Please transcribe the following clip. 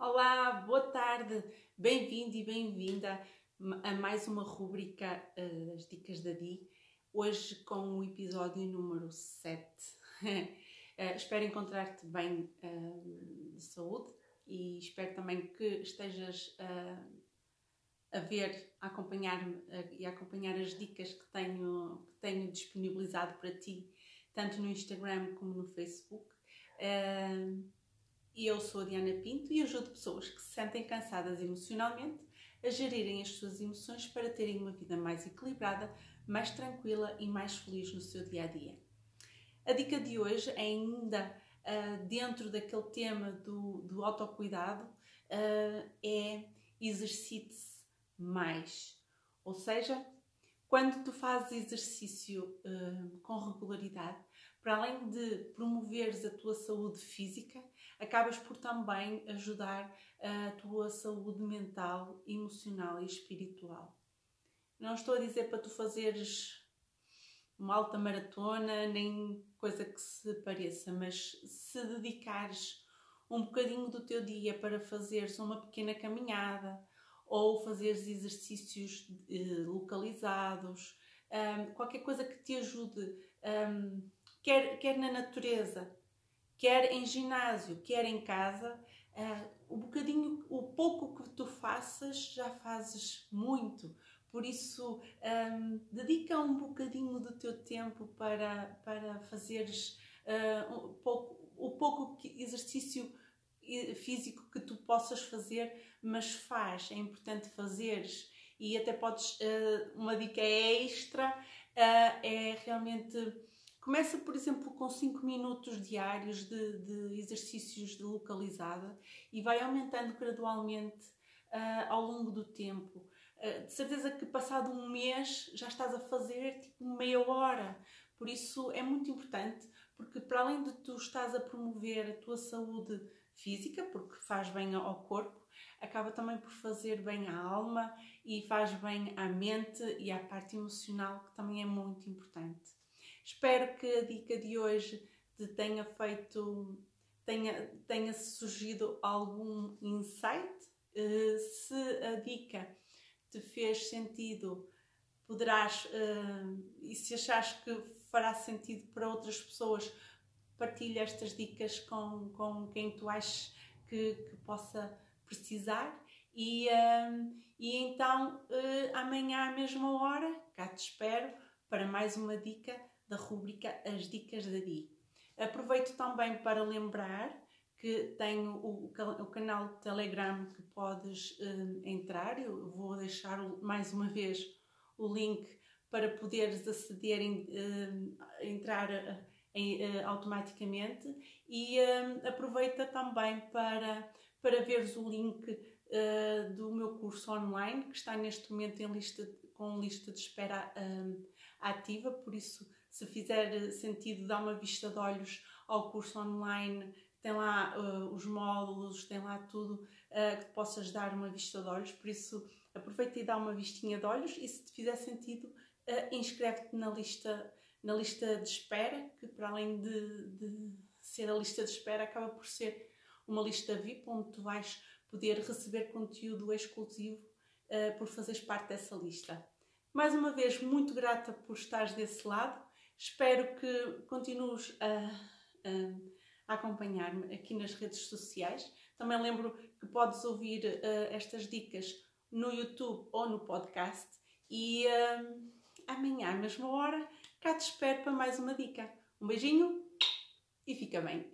Olá, boa tarde, bem-vindo e bem-vinda a mais uma rúbrica uh, das Dicas da Di, hoje com o episódio número 7. uh, eh, espero encontrar-te bem uh, de saúde e espero também que estejas a ver, a acompanhar-me e a acompanhar as dicas que tenho, que tenho disponibilizado para ti, tanto no Instagram como no Facebook. Uh, e eu sou Diana Pinto e ajudo pessoas que se sentem cansadas emocionalmente a gerirem as suas emoções para terem uma vida mais equilibrada, mais tranquila e mais feliz no seu dia a dia. A dica de hoje é ainda uh, dentro daquele tema do, do autocuidado, uh, é exercite-se mais. Ou seja, quando tu fazes exercício uh, com regularidade, para além de promoveres a tua saúde física, acabas por também ajudar a tua saúde mental, emocional e espiritual. Não estou a dizer para tu fazeres uma alta maratona, nem coisa que se pareça, mas se dedicares um bocadinho do teu dia para fazeres uma pequena caminhada ou fazeres exercícios eh, localizados, qualquer coisa que te ajude quer na natureza, quer em ginásio, quer em casa, uh, o bocadinho, o pouco que tu faças, já fazes muito. Por isso, um, dedica um bocadinho do teu tempo para, para fazeres uh, um pouco, o pouco exercício físico que tu possas fazer, mas faz, é importante fazeres. E até podes, uh, uma dica extra uh, é realmente Começa, por exemplo, com 5 minutos diários de, de, exercícios de localizada e vai aumentando gradualmente uh, ao longo do tempo. Uh, de certeza que passado um mês já estás a fazer tipo meia hora. Por isso é muito importante, porque para além de tu estás a promover a tua saúde física, porque faz bem ao corpo, acaba também por fazer bem à alma e faz bem à mente e à parte emocional, que também é muito importante. Espero que a dica de hoje te tenha feito, tenha, tenha surgido algum insight. Uh, se a dica te fez sentido, poderás, uh, e se achares que fará sentido para outras pessoas, partilha estas dicas com, com quem tu achas que, que possa precisar. E, uh, e então, amanhã à mesma hora, cá te espero para mais uma dica da rúbrica As Dicas da Di. Aproveito também para lembrar que tenho o, o canal de Telegram que podes uh, entrar. Eu vou deixar mais uma vez o link para poderes aceder, uh, entrar uh, em, automaticamente e aproveita também para, para veres o link do meu curso online que está neste momento em lista, com lista de espera ativa, por isso se fizer sentido, dá uma vista de olhos ao curso online, tem lá uh, os módulos, tem lá tudo uh, que te possas dar uma vista de olhos, por isso aproveita e dá uma vistinha de olhos e se te fizer sentido, uh, inscreve-te na lista, na lista de espera, que para além de, de ser a lista de espera, acaba por ser uma lista VIP onde tu vais poder receber conteúdo exclusivo por fazeres parte dessa lista. Mais uma vez, muito grata por estares desse lado. Espero que continues a, a, acompanhar-me aqui nas redes sociais. Também lembro que podes ouvir uh, estas dicas no YouTube ou no podcast. E uh, amanhã, à mesma hora, cá te espero para mais uma dica. Um beijinho e fica bem!